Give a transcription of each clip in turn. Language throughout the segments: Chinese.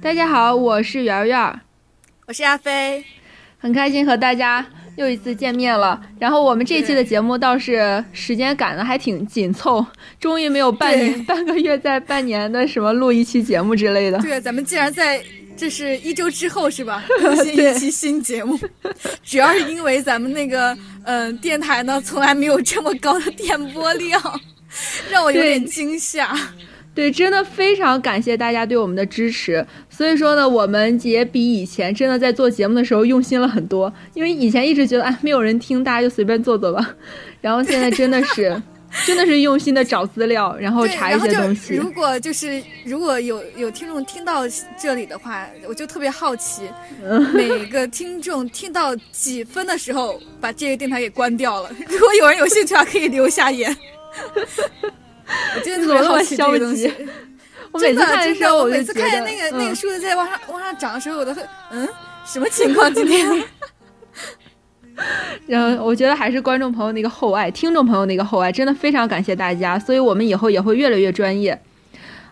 大家好，我是圆圆，我是阿飞，很开心和大家又一次见面了。然后我们这期的节目倒是时间赶的还挺紧凑，终于没有半年 半个月在半年的什么录一期节目之类的。对，咱们竟然在这是一周之后是吧？更新一期新节目，主要是因为咱们那个嗯电台呢从来没有这么高的电波量，让我有点惊吓。对，真的非常感谢大家对我们的支持。所以说呢，我们也比以前真的在做节目的时候用心了很多。因为以前一直觉得哎没有人听，大家就随便做做吧。然后现在真的是，真的是用心的找资料，然后查一些东西。如果就是如果有有听众听到这里的话，我就特别好奇，每个听众听到几分的时候把这个电台给关掉了。如果有人有兴趣的话，可以留下言。我真的特别好奇这个东西，我每次看的时候，我每次看见那个那个数字在往上往上涨的时候，我都会嗯，什么情况今天？然后我觉得还是观众朋友那个厚爱，听众朋友那个厚爱，真的非常感谢大家，所以我们以后也会越来越专业。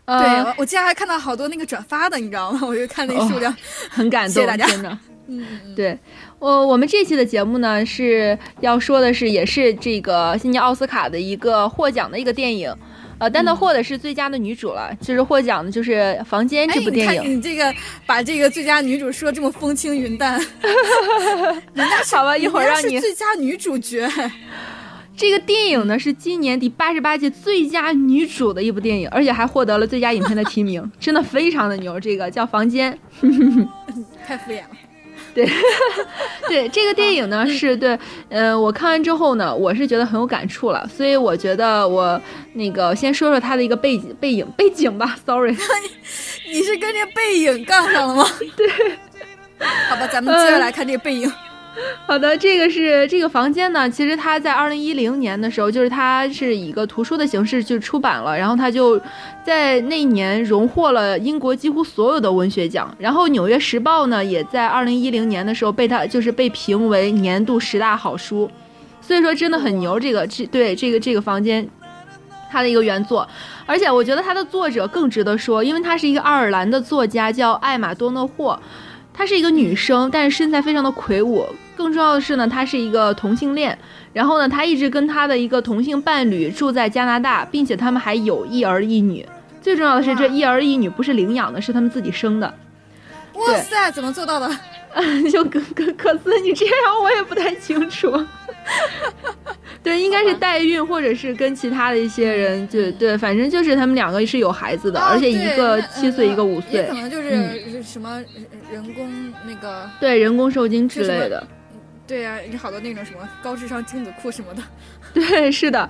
对，我竟然还看到好多那个转发的，你知道吗？我就看那个数量，很感动，谢谢大家。真的，嗯，对我我们这期的节目呢是要说的是，也是这个新年奥斯卡的一个获奖的一个电影。呃，但他获的是最佳的女主了，就是获奖的就是《房间》这部电影。你这个把这个最佳女主说这么风轻云淡，人家好吧，一会儿让你最佳女主角。这个电影呢是今年第八十八届最佳女主的一部电影，而且还获得了最佳影片的提名，真的非常的牛。这个叫《房间》，太敷衍了。对，对，这个电影呢是对，嗯，我看完之后呢，我是觉得很有感触了，所以我觉得我那个先说说它的一个背景背影背景吧。Sorry，你是跟这背影杠上了吗？对，好吧，咱们接着来看这个背影。好的，这个是这个房间呢。其实它在二零一零年的时候，就是它是以一个图书的形式就出版了，然后它就在那一年荣获了英国几乎所有的文学奖。然后《纽约时报》呢，也在二零一零年的时候被它就是被评为年度十大好书。所以说真的很牛，这个这对这个这个房间，它的一个原作。而且我觉得它的作者更值得说，因为他是一个爱尔兰的作家，叫艾玛多诺霍。她是一个女生，但是身材非常的魁梧。更重要的是呢，他是一个同性恋。然后呢，他一直跟他的一个同性伴侣住在加拿大，并且他们还有一儿一女。最重要的是，这一儿一女不是领养的，是他们自己生的。哇塞，怎么做到的？就可可可斯，你这样我也不太清楚。对，应该是代孕，或者是跟其他的一些人，就对，反正就是他们两个是有孩子的，而且一个七岁，一个五岁，可能就是什么人工那个，对，人工受精之类的。对呀，有好多那种什么高智商精子库什么的。对，是的。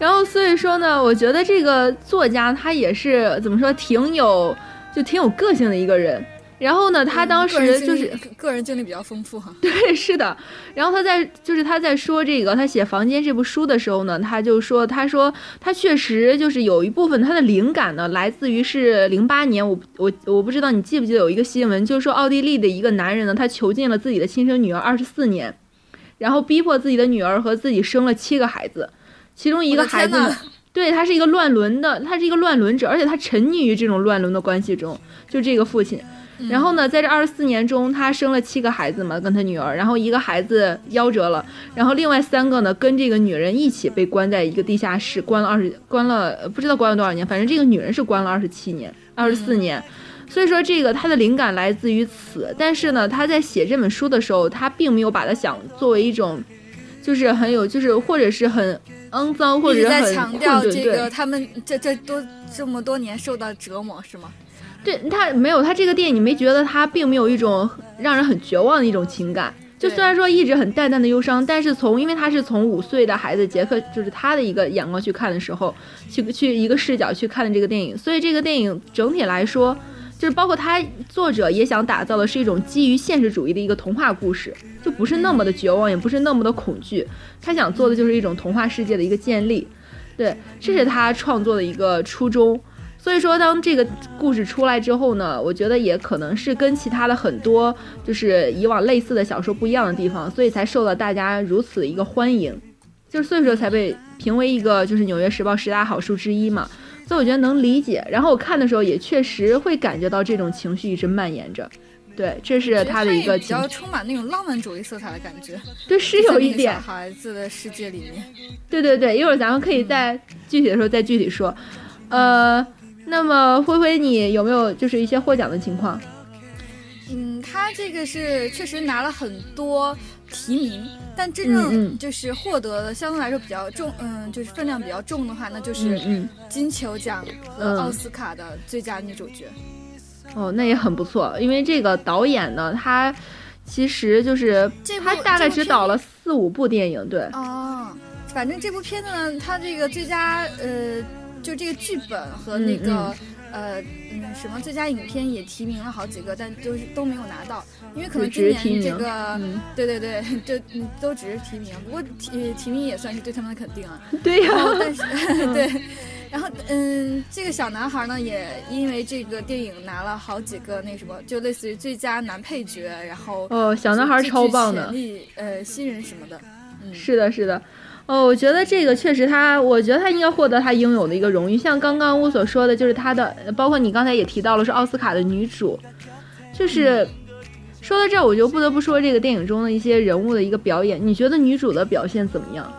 然后所以说呢，我觉得这个作家他也是怎么说，挺有就挺有个性的一个人。然后呢，他当时就是个人经历比较丰富哈。对，是的。然后他在就是他在说这个他写《房间》这部书的时候呢，他就说他说他确实就是有一部分他的灵感呢来自于是零八年，我我我不知道你记不记得有一个新闻，就是说奥地利的一个男人呢，他囚禁了自己的亲生女儿二十四年，然后逼迫自己的女儿和自己生了七个孩子，其中一个孩子，对他是一个乱伦的，他是一个乱伦者，而且他沉溺于这种乱伦的关系中，就这个父亲。然后呢，在这二十四年中，他生了七个孩子嘛，跟他女儿，然后一个孩子夭折了，然后另外三个呢，跟这个女人一起被关在一个地下室，关了二十，关了不知道关了多少年，反正这个女人是关了二十七年，二十四年。所以说，这个他的灵感来自于此，但是呢，他在写这本书的时候，他并没有把它想作为一种，就是很有，就是或者是很肮脏或者很强调这个他们这这多这么多年受到折磨是吗？对他没有，他这个电影你没觉得他并没有一种让人很绝望的一种情感。就虽然说一直很淡淡的忧伤，但是从因为他是从五岁的孩子杰克，就是他的一个眼光去看的时候，去去一个视角去看的这个电影，所以这个电影整体来说，就是包括他作者也想打造的是一种基于现实主义的一个童话故事，就不是那么的绝望，也不是那么的恐惧。他想做的就是一种童话世界的一个建立，对，这是他创作的一个初衷。所以说，当这个故事出来之后呢，我觉得也可能是跟其他的很多就是以往类似的小说不一样的地方，所以才受到大家如此的一个欢迎，就是所以说才被评为一个就是《纽约时报》十大好书之一嘛。所以我觉得能理解。然后我看的时候也确实会感觉到这种情绪一直蔓延着。对，这是他的一个比较充满那种浪漫主义色彩的感觉。对，是有一点。小孩子的世界里面。对对对，一会儿咱们可以在具体的时候再具体说。呃，那么灰灰，你有没有就是一些获奖的情况？嗯，他这个是确实拿了很多提名，但真正就是获得的相对来说比较重，嗯，就是分量比较重的话，那就是金球奖和奥斯卡的最佳女主角。哦，那也很不错，因为这个导演呢，他其实就是他大概只导了四五部电影，对。哦，反正这部片子呢，他这个最佳呃，就这个剧本和那个。呃，嗯，什么最佳影片也提名了好几个，但都是都没有拿到，因为可能今年这个，对对对，就都只是提名。不过提提名也算是对他们的肯定啊。对呀。但是 对，然后嗯，这个小男孩呢，也因为这个电影拿了好几个那什么，就类似于最佳男配角，然后哦，小男孩超棒的，呃，新人什么的。嗯，是的，是的。哦，我觉得这个确实他，我觉得他应该获得他应有的一个荣誉。像刚刚我所说的，就是他的，包括你刚才也提到了是奥斯卡的女主，就是说到这儿，我就不得不说这个电影中的一些人物的一个表演。你觉得女主的表现怎么样？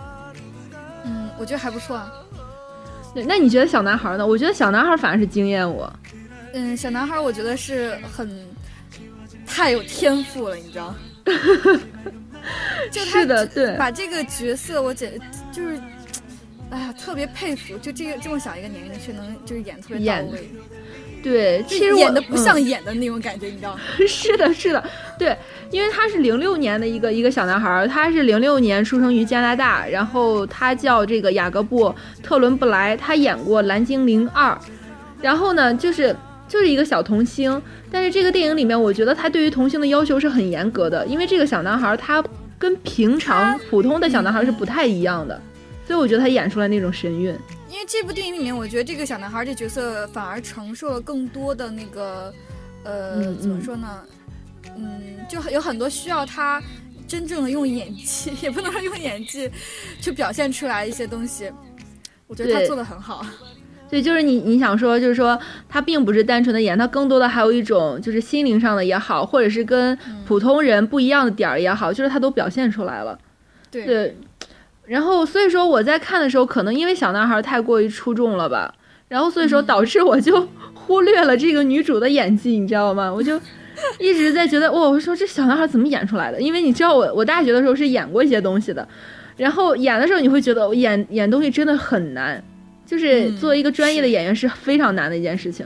嗯，我觉得还不错啊。对，那你觉得小男孩呢？我觉得小男孩反而是惊艳我。嗯，小男孩我觉得是很太有天赋了，你知道。是的，对，把这个角色我简就是，哎呀，特别佩服，就这个这么小一个年龄却能就是演特别到位，对，其实演的不像演的那种感觉，你知道吗？是的，是的，对，因为他是零六年的一个一个小男孩，他是零六年出生于加拿大，然后他叫这个雅各布特伦布莱，他演过《蓝精灵二》，然后呢，就是就是一个小童星。但是这个电影里面，我觉得他对于童星的要求是很严格的，因为这个小男孩他跟平常普通的小男孩是不太一样的，所以我觉得他演出来那种神韵。因为这部电影里面，我觉得这个小男孩这角色反而承受了更多的那个，呃，怎么说呢？嗯，就有很多需要他真正的用演技，也不能说用演技去表现出来一些东西。我觉得他做的很好。对，就是你你想说，就是说他并不是单纯的演，他更多的还有一种就是心灵上的也好，或者是跟普通人不一样的点儿也好，就是他都表现出来了。对，然后所以说我在看的时候，可能因为小男孩太过于出众了吧，然后所以说导致我就忽略了这个女主的演技，你知道吗？我就一直在觉得，哇，我说这小男孩怎么演出来的？因为你知道我我大学的时候是演过一些东西的，然后演的时候你会觉得演演东西真的很难。就是作为一个专业的演员是非常难的一件事情，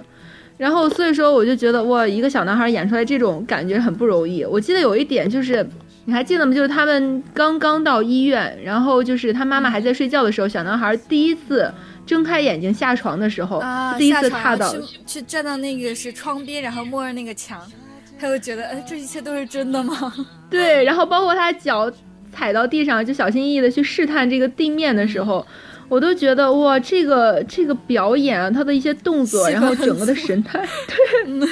然后所以说我就觉得哇，一个小男孩演出来这种感觉很不容易。我记得有一点就是，你还记得吗？就是他们刚刚到医院，然后就是他妈妈还在睡觉的时候，小男孩第一次睁开眼睛下床的时候，第一次踏到去站到那个是窗边，然后摸着那个墙，他就觉得哎，这一切都是真的吗？对，然后包括他脚踩到地上，就小心翼翼的去试探这个地面的时候。我都觉得哇，这个这个表演，他的一些动作，然后整个的神态，对，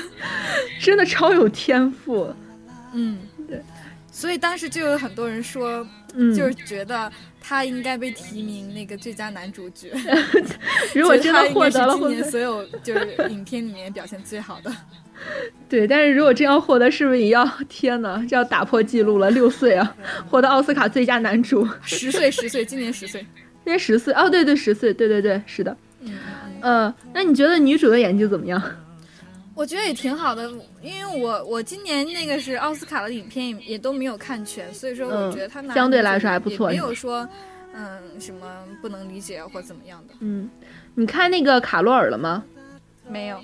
真的超有天赋。嗯，对。所以当时就有很多人说，就是觉得他应该被提名那个最佳男主角。如果真的获得了，今年所有 就是影片里面表现最好的。对，但是如果真要获得，是不是也要天呐，这要打破记录了？六岁啊，获得奥斯卡最佳男主。十岁，十岁，今年十岁。今年十岁哦，对对，十岁，对对对，是的，嗯，呃，那你觉得女主的演技怎么样？我觉得也挺好的，因为我我今年那个是奥斯卡的影片也也都没有看全，所以说我觉得他相对来说还不错，没有说嗯什么不能理解或怎么样的。嗯，你看那个卡洛尔了吗？没有，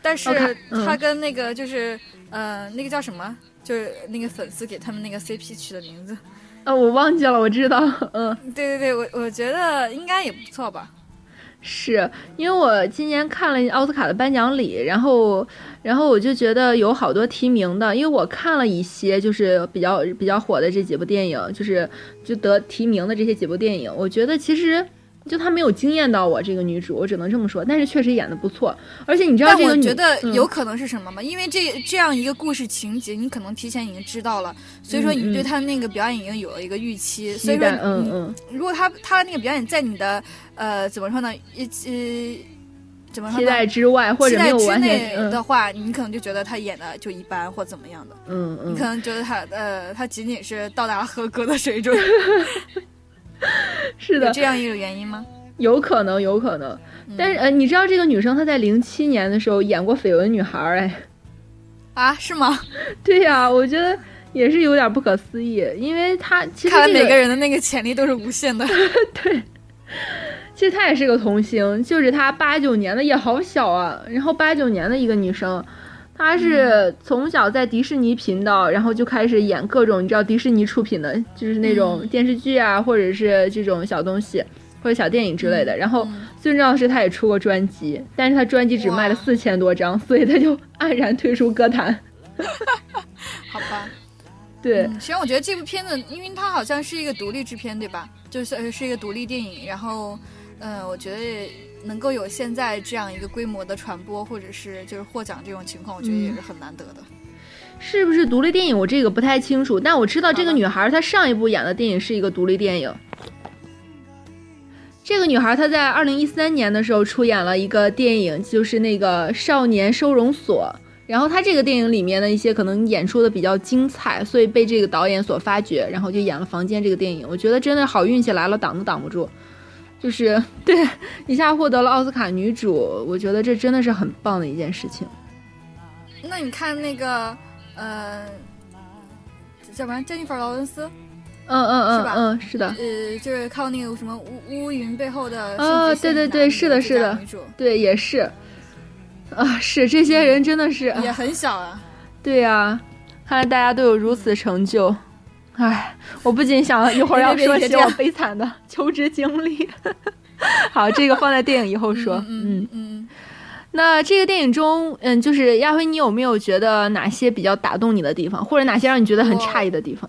但是他跟那个就是呃那个叫什么，就是那个粉丝给他们那个 CP 取的名字。啊，我忘记了，我知道，嗯，对对对，我我觉得应该也不错吧。是因为我今年看了奥斯卡的颁奖礼，然后，然后我就觉得有好多提名的，因为我看了一些就是比较比较火的这几部电影，就是就得提名的这些几部电影，我觉得其实。就她没有惊艳到我这个女主，我只能这么说。但是确实演的不错，而且你知道这个，我觉得有可能是什么吗？因为这这样一个故事情节，你可能提前已经知道了，所以说你对她那个表演已经有了一个预期。所以说，嗯嗯，如果她她的那个表演在你的呃怎么说呢？呃，怎么说期呢待之外，或者没有完期待之内的话，你可能就觉得他演的就一般或怎么样的，嗯嗯你可能觉得他呃他仅仅是到达了合格的水准，是的，有这样一种原因吗？有可能有可能。嗯但是呃，你知道这个女生她在零七年的时候演过《绯闻女孩》哎，啊，是吗？对呀、我觉得也是有点不可思议，因为她其实、这看来每个人的那个潜力都是无限的。对其实她也是个童星，就是她八九年的也好小啊，然后八九年的一个女生，她是从小在迪士尼频道，然后就开始演各种你知道迪士尼出品的，就是那种嗯电视剧啊，或者是这种小东西或者小电影之类的。然后嗯最重要的是，他也出过专辑，但是他专辑只卖了四千多张，所以他就黯然退出歌坛。好吧，对，嗯，实际上我觉得这部片子，因为它好像是一个独立制片，对吧？就是呃是一个独立电影，然后，呃，我觉得能够有现在这样一个规模的传播，或者是就是获奖这种情况，我觉得也是很难得的。是不是独立电影？我这个不太清楚，但我知道这个女孩她上一部演的电影是一个独立电影。这个女孩她在二零一三年的时候出演了一个电影，就是那个《少年收容所》。然后她这个电影里面的一些可能演出的比较精彩，所以被这个导演所发掘，然后就演了《房间》这个电影。我觉得真的好运气来了，挡都挡不住。就是对一下获得了奥斯卡女主，我觉得这真的是很棒的一件事情。那你看那个，呃，叫什么珍妮弗·劳伦斯，嗯嗯嗯是吧嗯，是的。呃，就是靠那个什么乌乌云背后的对对对是的是的女主对，也是，啊，是这些人真的是，也啊很小啊。对呀、看来大家都有如此成就，唉，我不仅想一会儿要说起别别别这样我悲惨的 求职经历，好，这个放在电影以后说，嗯。嗯，嗯，那这个电影中，嗯，就是亚辉，你有没有觉得哪些比较打动你的地方，或者哪些让你觉得很诧异的地方？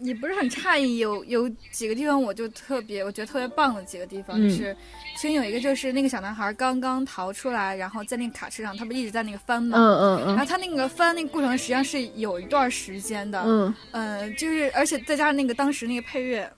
也不是很诧异，有有几个地方我就特别，我觉得特别棒的几个地方，嗯就是其中有一个就是那个小男孩刚刚逃出来，然后在那个卡车上，他不一直在那个翻嘛。嗯嗯然后他那个翻那个过程实际上是有一段时间的，嗯呃，就是而且再加上那个当时那个配乐，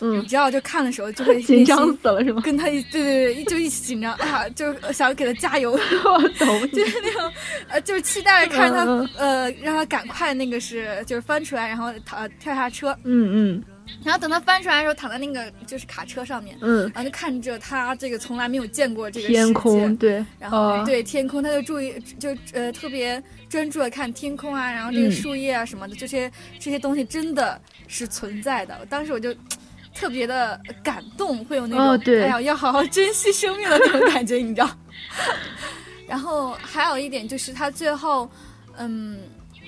嗯。你知道就看的时候就会 嗯，紧张死了是吗？跟他一对对对，就一起紧张啊，就想给他加油，我懂，就是那种呃，就是期待着看他、嗯呃，让他赶快那个是就是翻出来，然后他跳下车，嗯嗯。然后等他翻出来的时候，躺在那个就是卡车上面，嗯，然后就看着他这个从来没有见过这个天世空，界，对，然后、哦。对天空，他就注意就呃特别专注的看天空啊，然后这个嗯。树叶啊什么的，这些这些东西真的是存在的。当时我就。特别的感动，会有那种、哎呀要好好珍惜生命的那种感觉，你知道。然后还有一点就是他最后，嗯，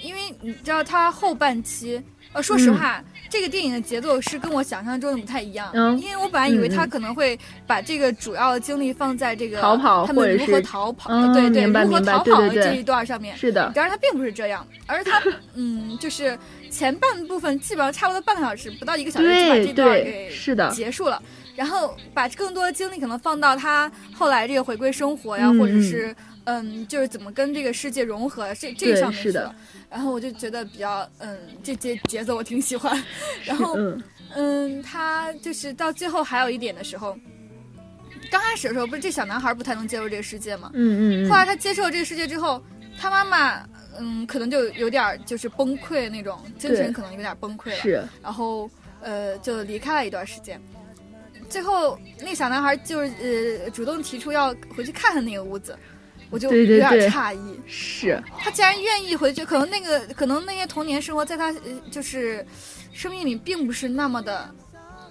因为你知道他后半期，呃，说实嗯话，这个电影的节奏是跟我想象中的不太一样。嗯因为我本来以为他可能会把这个主要的精力放在这个逃跑他们如何逃跑，嗯对对，如何逃跑的这一段上面。是的，然而他并不是这样，而他嗯，就是前半部分基本上差不多半个小时，不到一个小时就把这段，给是的，结束了，然后把更多的精力可能放到他后来这个回归生活呀，嗯或者是嗯，就是怎么跟这个世界融合这这对上面去是的了。然后我就觉得比较嗯，这节节奏我挺喜欢。然后嗯嗯，他就是到最后还有一点的时候，刚开始的时候不是这小男孩不太能接受这个世界嘛？嗯嗯嗯，后来他接受这个世界之后，他妈妈嗯可能就有点儿就是崩溃那种，精神可能有点崩溃了。是，然后呃就离开了一段时间。最后那小男孩就是呃主动提出要回去看看那个屋子，我就有点对对对诧异。是，他竟然愿意回去，可能那个可能那些童年生活在他呃就是生命里并不是那么的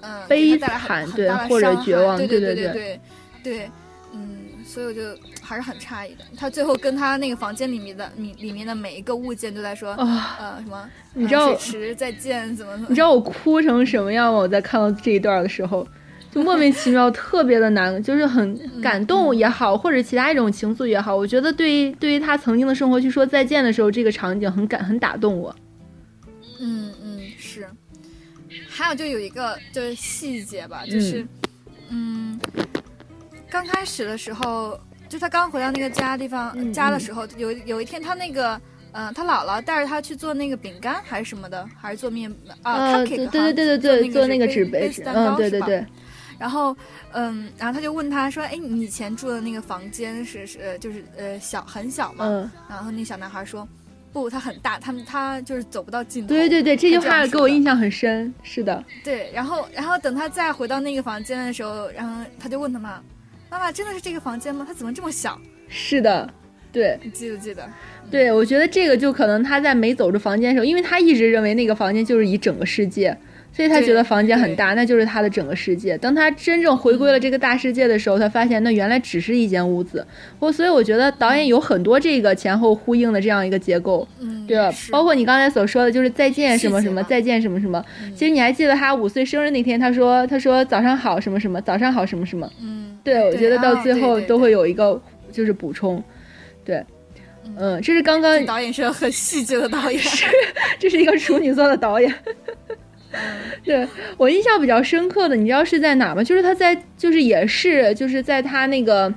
嗯、呃、悲给他带来很惨对很大的或者伤害绝望对对对对对对所以我就还是很诧异的。他最后跟他那个房间里面的里里面的每一个物件都在说、啊，呃什么，你知道呃水池再见怎么怎么你知道我哭成什么样吗？我在看到这一段的时候，就莫名其妙，特别的难，就是很 感动也好，或者其他一种情愫也好，我觉得对于对于他曾经的生活去说再见的时候，这个场景很感很打动我。嗯嗯是，还有就有一个就是细节吧，就是嗯刚开始的时候，就他刚回到那个家地方、嗯家的时候，有有一天他那个。嗯、他姥姥带着他去做那个饼干还是什么的，还是做面啊、呃，cupcake 对对对对对，做那个纸杯蛋嗯，糕对对对，然后嗯，然后他就问他说：“哎，你以前住的那个房间是是就是呃小很小吗？”嗯，然后那小男孩说：“不，他很大，他们他就是走不到尽头。”对对对，这句话给我印象很深。是的，对，然后然后等他再回到那个房间的时候，然后他就问他妈：“妈妈，真的是这个房间吗？它怎么这么小是的，对？”你记得记得？对，我觉得这个就可能他在没走出房间的时候，因为他一直认为那个房间就是一整个世界，所以他觉得房间很大，那就是他的整个世界。当他真正回归了这个大世界的时候，他发现那原来只是一间屋子。我所以我觉得导演有很多这个前后呼应的这样一个结构。嗯，对吧？包括你刚才所说的，就是再见什么什么，再见什么什么。嗯其实你还记得他五岁生日那天，他说他说早上好什么什么，早上好什么什么。嗯，对，我觉得到啊最后都会有一个就是补充。对，嗯，这是刚刚导演是个很细致的导演。这是一个处女座的导演。对我印象比较深刻的，你知道是在哪吗？就是他在，就是也是，就是在他那个，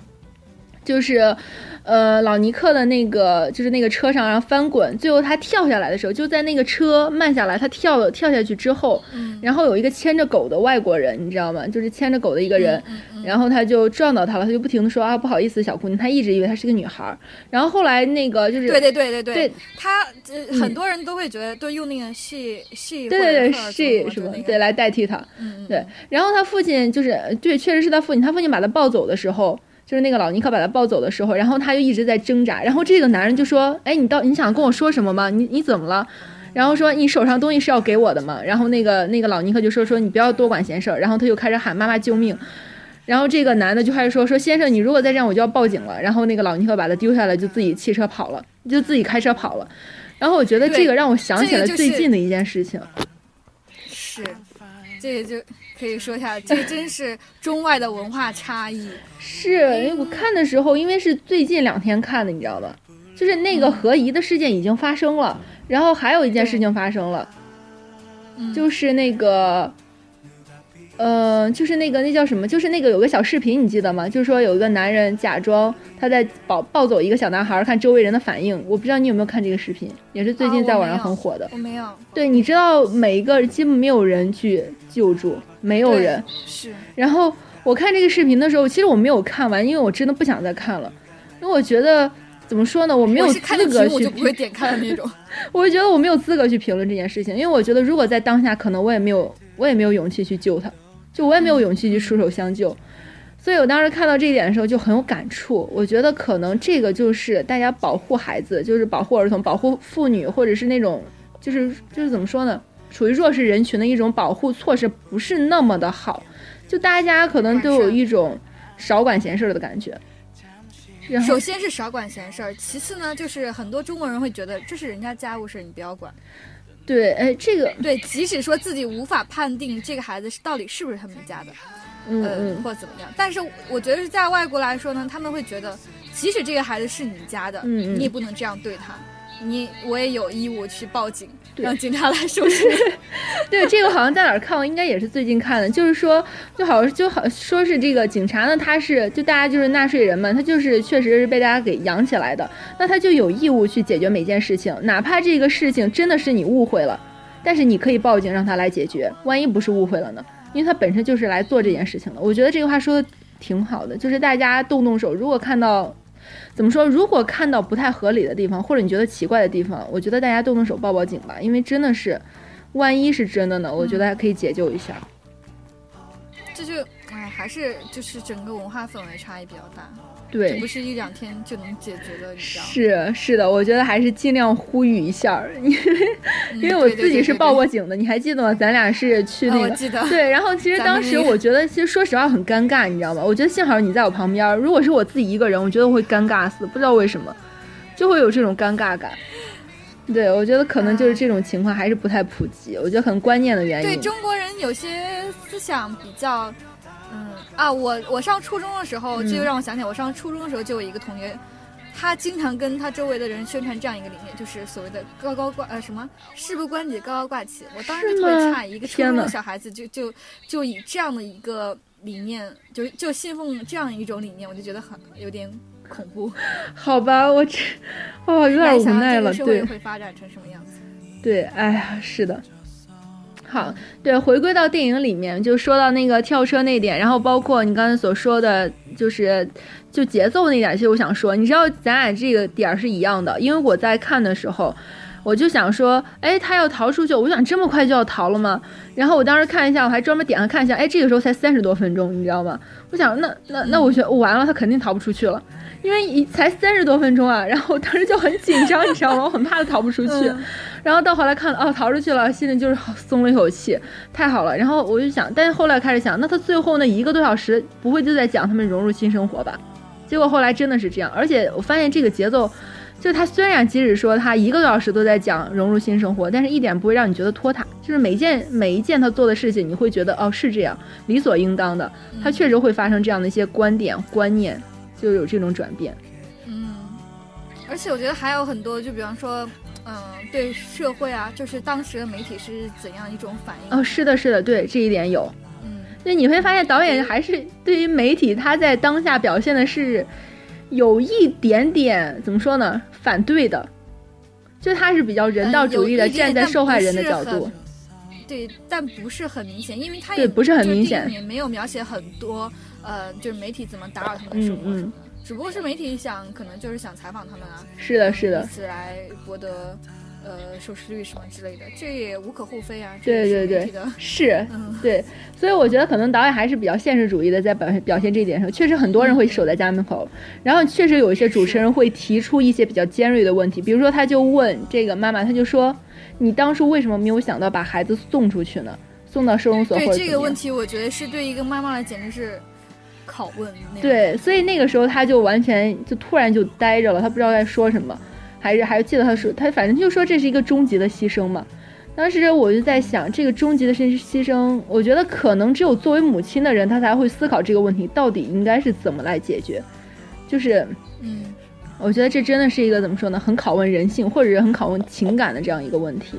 就是，呃，老尼克的那个，就是那个车上，然后翻滚，最后他跳下来的时候，就在那个车慢下来，他跳了跳下去之后，嗯，然后有一个牵着狗的外国人，你知道吗？就是牵着狗的一个人，然后他就撞到他了，他就不停的说啊不好意思小姑娘，他一直以为她是个女孩儿，然后后来那个就是对对对对对，他呃很多人都会觉得都用那个 she she 对 she 什么对来代替他，对，然后他父亲就是对，确实是他父亲。他父亲把他抱走的时候，就是那个老尼克把他抱走的时候，然后他就一直在挣扎。然后这个男人就说：“哎，你到你想跟我说什么吗？你你怎么了？”然后说：“你手上东西是要给我的吗？”然后那个那个老尼克就说：“说你不要多管闲事儿。”然后他就开始喊：“妈妈救命！”然后这个男的就开始说：“说先生，你如果再这样，我就要报警了。”然后那个老尼克把他丢下来，就自己汽车跑了，就自己开车跑了。然后我觉得这个让我想起了最近的一件事情。是，这个就可以说一下，这真是中外的文化差异。是，因为我看的时候，因为是最近两天看的，你知道吧？就是那个合宜的事件已经发生了，然后还有一件事情发生了，嗯就是那个，呃，就是那个那叫什么？就是那个有个小视频，你记得吗？就是说有一个男人假装他在抱抱走一个小男孩，看周围人的反应。我不知道你有没有看这个视频，也是最近在网上很火的。我没有，对，你知道每一个基本没有人去救助，没有人。是然后我看这个视频的时候，其实我没有看完，因为我真的不想再看了，因为我觉得怎么说呢，我没有资格去屏我就不会点开的那种。我就觉得我没有资格去评论这件事情，因为我觉得如果在当下，可能我也没有，我也没有勇气去救他，就我也没有勇气去出手相救。所以我当时看到这一点的时候就很有感触，我觉得可能这个就是大家保护孩子，就是保护儿童、保护妇女，或者是那种就是就是怎么说呢，处于弱势人群的一种保护措施，不是那么的好，就大家可能都有一种少管闲事儿的感觉。首先是少管闲事儿，其次呢，就是很多中国人会觉得这是人家家务事，你不要管。对，哎，这个，对，即使说自己无法判定这个孩子是到底是不是他们家的，呃，嗯嗯，或者怎么样，但是我觉得是在外国来说呢，他们会觉得，即使这个孩子是你家的，嗯嗯你也不能这样对他。你我也有义务去报警，让警察来收拾。对，这个好像在哪儿看过，应该也是最近看的。就是说，就好就好说是这个警察呢，他是就大家就是纳税人嘛，他就是确实是被大家给养起来的，那他就有义务去解决每件事情，哪怕这个事情真的是你误会了，但是你可以报警让他来解决。万一不是误会了呢？因为他本身就是来做这件事情的。我觉得这个话说的挺好的，就是大家动动手，如果看到。怎么说？如果看到不太合理的地方，或者你觉得奇怪的地方，我觉得大家动动手报报警吧，因为真的是，万一是真的呢，我觉得还可以解救一下。这就哎，还是就是整个文化氛围差异比较大，对不，是一两天就能解决的，你知道吗？是是的，我觉得还是尽量呼吁一下，因为嗯因为我自己是报过，警的，你还记得吗？咱俩是去啊那个。我记得，对，然后其实当时我觉得，其实说实话很尴尬，你知道吗？我觉得幸好你在我旁边，如果是我自己一个人，我觉得我会尴尬死，不知道为什么，就会有这种尴尬感。对，我觉得可能就是这种情况还是不太普及，我觉得很关键的原因。对中国人有些思想比较，嗯啊，我我上初中的时候，就让我想起来，我上初中的时候就有一个同学，他经常跟他周围的人宣传这样一个理念，就是所谓的高高挂呃什么事不关己高高挂起。我当时就特别诧异，一个初中的小孩子就就就以这样的一个理念，就就信奉这样一种理念，我就觉得很有点恐怖。好吧，我这哦有点无奈了，这个社会对会发展成什么样子。对，哎呀，是的。好，对，回归到电影里面，就说到那个跳车那点，然后包括你刚才所说的，就是就节奏那点，其实我想说，你知道咱俩这个点儿是一样的，因为我在看的时候，我就想说，哎，他要逃出去，我想这么快就要逃了吗？然后我当时看一下，我还专门点开看一下，哎，这个时候才三十多分钟，你知道吗？我想，那那那我觉得我完了，他肯定逃不出去了，因为一才三十多分钟啊，然后我当时就很紧张，你知道吗？我很怕他逃不出去。然后到后来看，哦，逃出去了，心里就是松了一口气，太好了。然后我就想，但是后来开始想，那他最后那一个多小时不会就在讲他们融入新生活吧？结果后来真的是这样，而且我发现这个节奏，就他虽然即使说他一个多小时都在讲融入新生活，但是一点不会让你觉得拖沓，就是每一件每一件他做的事情，你会觉得哦是这样，理所应当的。他确实会发生这样的一些观点观念，就有这种转变。嗯，而且我觉得还有很多，就比方说。嗯，对社会啊，就是当时的媒体是怎样一种反应？哦，是的，是的，对这一点有。嗯，那你会发现导演还是对于媒体他在当下表现的是有一点点怎么说呢？反对的，就他是比较人道主义的，站在受害人的角度。对，但不是很明显，因为他也不是很明显，也没有描写很多，呃，就是媒体怎么打扰他们的生活。只不过是媒体想，可能就是想采访他们啊，是的，是的，以此来博得呃收视率什么之类的，这也无可厚非啊。对对对，是，对，所以我觉得可能导演还是比较现实主义的，在表现表现这一点上，确实很多人会守在家门口，然后确实有一些主持人会提出一些比较尖锐的问题，比如说他就问这个妈妈，他就说，你当初为什么没有想到把孩子送出去呢？送到收容所这个问题，我觉得是对一个妈妈来简直是。拷问对，所以那个时候他就完全就突然就呆着了，他不知道该说什么，还是还记得他说他反正就说这是一个终极的牺牲嘛。当时我就在想，这个终极的牺牺牲，我觉得可能只有作为母亲的人，他才会思考这个问题到底应该是怎么来解决。就是，嗯，我觉得这真的是一个怎么说呢，很拷问人性或者是很拷问情感的这样一个问题。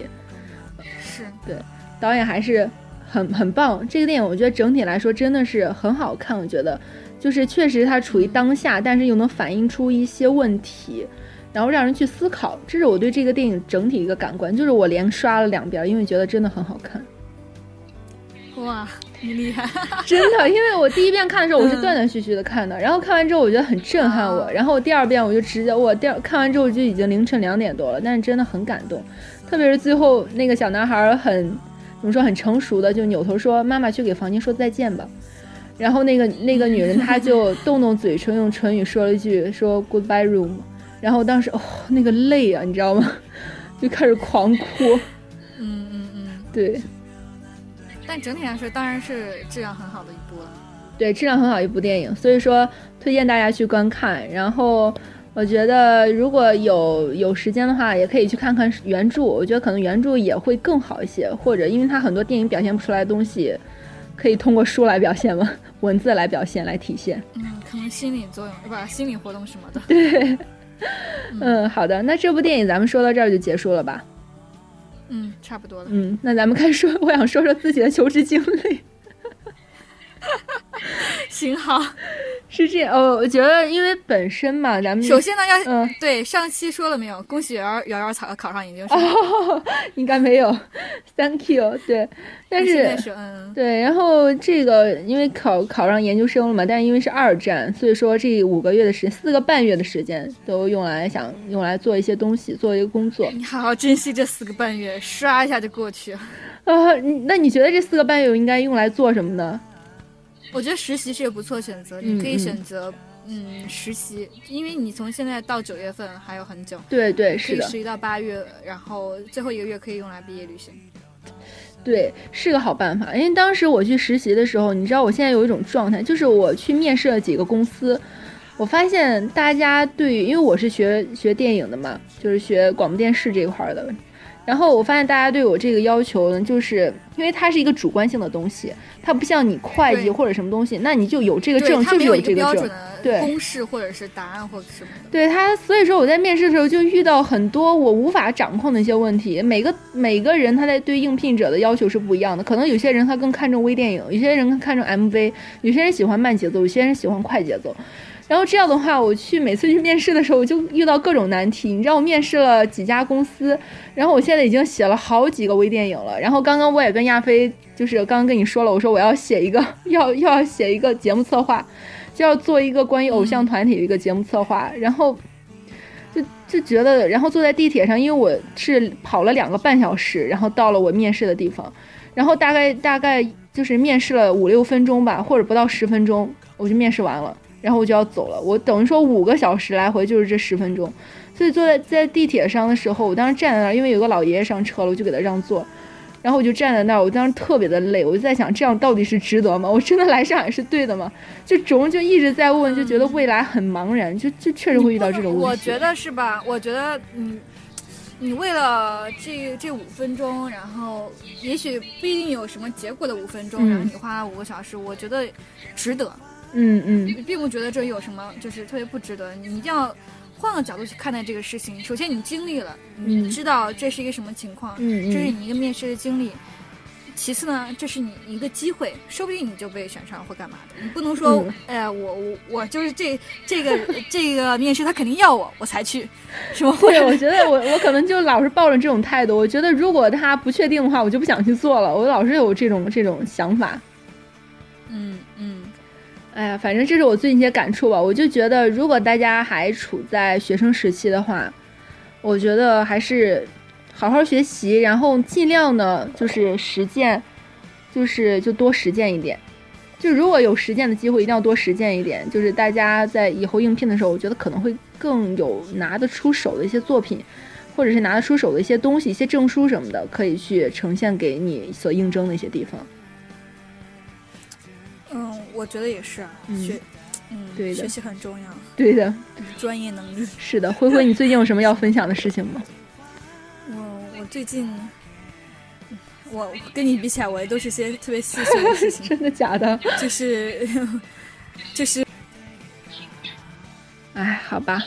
是对，导演还是。很很棒，这个电影我觉得整体来说真的是很好看。我觉得，就是确实它处于当下，但是又能反映出一些问题，然后让人去思考。这是我对这个电影整体一个感官，就是我连刷了两遍，因为觉得真的很好看。哇，你厉害！真的，因为我第一遍看的时候我是断断续续的看的，然后看完之后我觉得很震撼我，然后第二遍我就直接我第二看完之后就已经凌晨两点多了，但是真的很感动，特别是最后那个小男孩很。怎么说很成熟的就扭头说妈妈去给房间说再见吧，然后那个那个女人她就动动嘴唇用唇语说了一句说 goodbye room，然后当时哦那个泪啊你知道吗，就开始狂哭。嗯嗯嗯，对。但整体来说当然是质量很好的一部了。对，质量很好一部电影，所以说推荐大家去观看，然后。我觉得如果有有时间的话，也可以去看看原著。我觉得可能原著也会更好一些，或者因为它很多电影表现不出来的东西，可以通过书来表现嘛，文字来表现来体现。嗯，可能心理作用，不，心理活动什么的。对，嗯，好的，那这部电影咱们说到这儿就结束了吧？嗯，差不多了。嗯，那咱们开始说，我想说说自己的求职经历。行好。是这样哦，我觉得因为本身嘛，咱们首先呢要嗯，对上期说了没有？恭喜瑶瑶瑶瑶考考上研究生，应该没有，Thank you。对，但是嗯，对，然后这个因为考考上研究生了嘛，但是因为是二战，所以说这五个月的时间，四个半月的时间都用来想用来做一些东西，做一个工作。你好好珍惜这四个半月，刷一下就过去。啊，那你觉得这四个半月应该用来做什么呢？我觉得实习是个不错选择，你可以选择嗯实习，因为你从现在到九月份还有很久。对对，是的。实习到八月，然后最后一个月可以用来毕业旅行。对，是个好办法。因为当时我去实习的时候，你知道我现在有一种状态，就是我去面试了几个公司，我发现大家对，因为我是学学电影的嘛，就是学广播电视这一块的。然后我发现大家对我这个要求呢，就是因为它是一个主观性的东西，它不像你会计或者什么东西，那你就有这个证，就是有这个证，对公式或者是答案或者什么的。对他，所以说我在面试的时候就遇到很多我无法掌控的一些问题。每个每个人他在对应聘者的要求是不一样的，可能有些人他更看重微电影，有些人看重 MV，有些人喜欢慢节奏，有些人喜欢快节奏。然后这样的话，我去每次去面试的时候，我就遇到各种难题。你知道我面试了几家公司，然后我现在已经写了好几个微电影了。然后刚刚我也跟亚飞，就是刚刚跟你说了，我说我要写一个，要要写一个节目策划，就要做一个关于偶像团体的一个节目策划。然后就就觉得，然后坐在地铁上，因为我是跑了两个半小时，然后到了我面试的地方，然后大概大概就是面试了五六分钟吧，或者不到十分钟，我就面试完了。然后我就要走了，我等于说五个小时来回就是这十分钟，所以坐在在地铁上的时候，我当时站在那儿，因为有个老爷爷上车了，我就给他让座，然后我就站在那儿，我当时特别的累，我就在想，这样到底是值得吗？我真的来上海是对的吗？就总就一直在问，就觉得未来很茫然，就就确实会遇到这种问题。我觉得是吧？我觉得，嗯，你为了这这五分钟，然后也许不一定有什么结果的五分钟，然后你花了五个小时，我觉得值得。嗯嗯，并不觉得这有什么，就是特别不值得。你一定要换个角度去看待这个事情。首先，你经历了，你知道这是一个什么情况，这是你一个面试的经历。其次呢，这是你一个机会，说不定你就被选上或干嘛的。你不能说，哎呀，我我我就是这这个这个面试他肯定要我，我才去，什么？会，我觉得我我可能就老是抱着这种态度。我觉得如果他不确定的话，我就不想去做了。我老是有这种这种想法。嗯嗯。哎呀，反正这是我最近一些感触吧。我就觉得，如果大家还处在学生时期的话，我觉得还是好好学习，然后尽量呢就是实践，就是就多实践一点。就如果有实践的机会，一定要多实践一点。就是大家在以后应聘的时候，我觉得可能会更有拿得出手的一些作品，或者是拿得出手的一些东西、一些证书什么的，可以去呈现给你所应征的一些地方。嗯，我觉得也是学，嗯，对的，学习很重要，对的，专业能力是的。灰灰，你最近有什么要分享的事情吗？我我最近，我跟你比起来，我也都是些特别细碎的事情。真的假的？就是 就是，哎，好吧，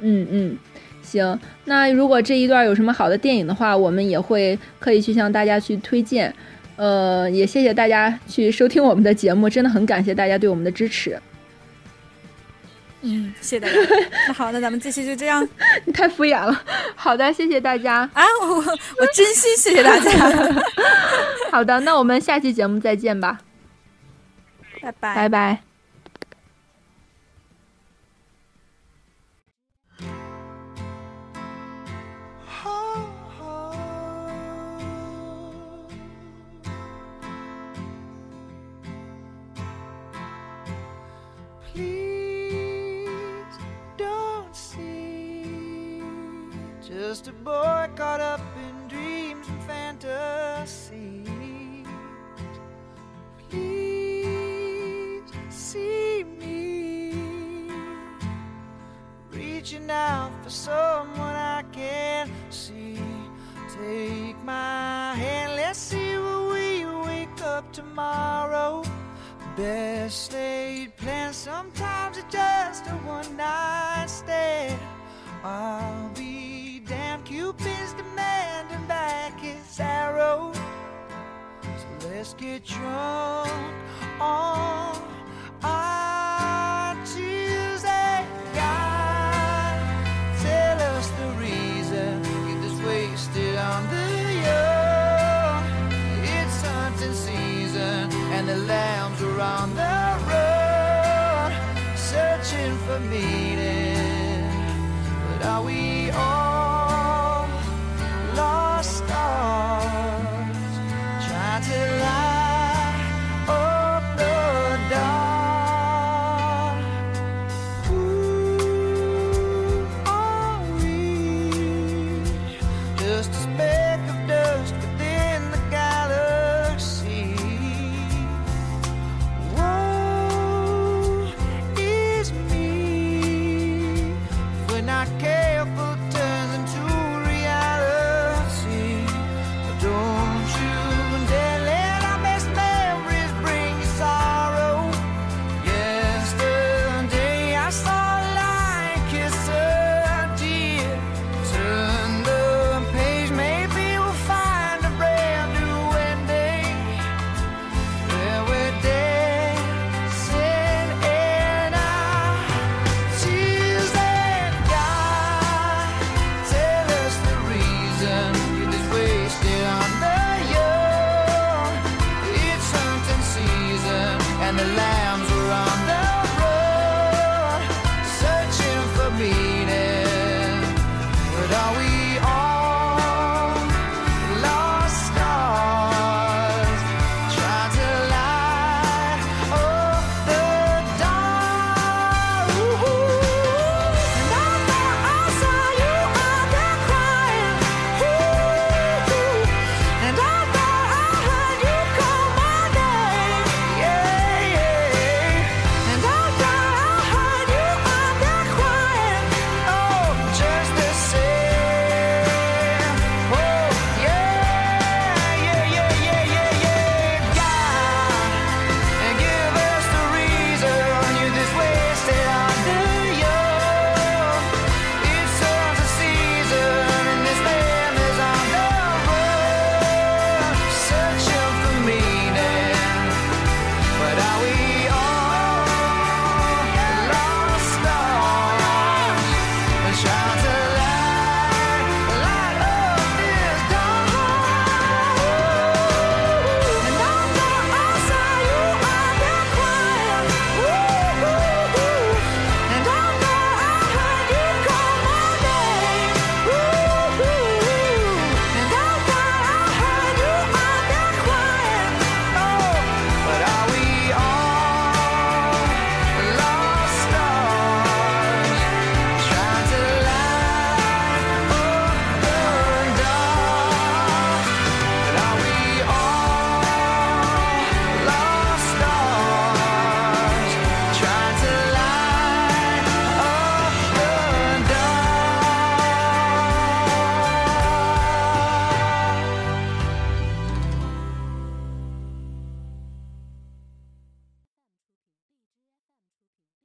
嗯嗯，行。那如果这一段有什么好的电影的话，我们也会可以去向大家去推荐。呃，也谢谢大家去收听我们的节目，真的很感谢大家对我们的支持。嗯，谢谢大家。那好，那咱们这期就这样。你太敷衍了。好的，谢谢大家。啊，我我真心谢谢大家。好的，那我们下期节目再见吧。拜拜。拜拜。Just a boy caught up in dreams and fantasies. Please see me reaching out for someone I can't see. Take my hand, let's see where we wake up tomorrow. Best laid plans, sometimes it's just a one night stand. I'll let's get drunk on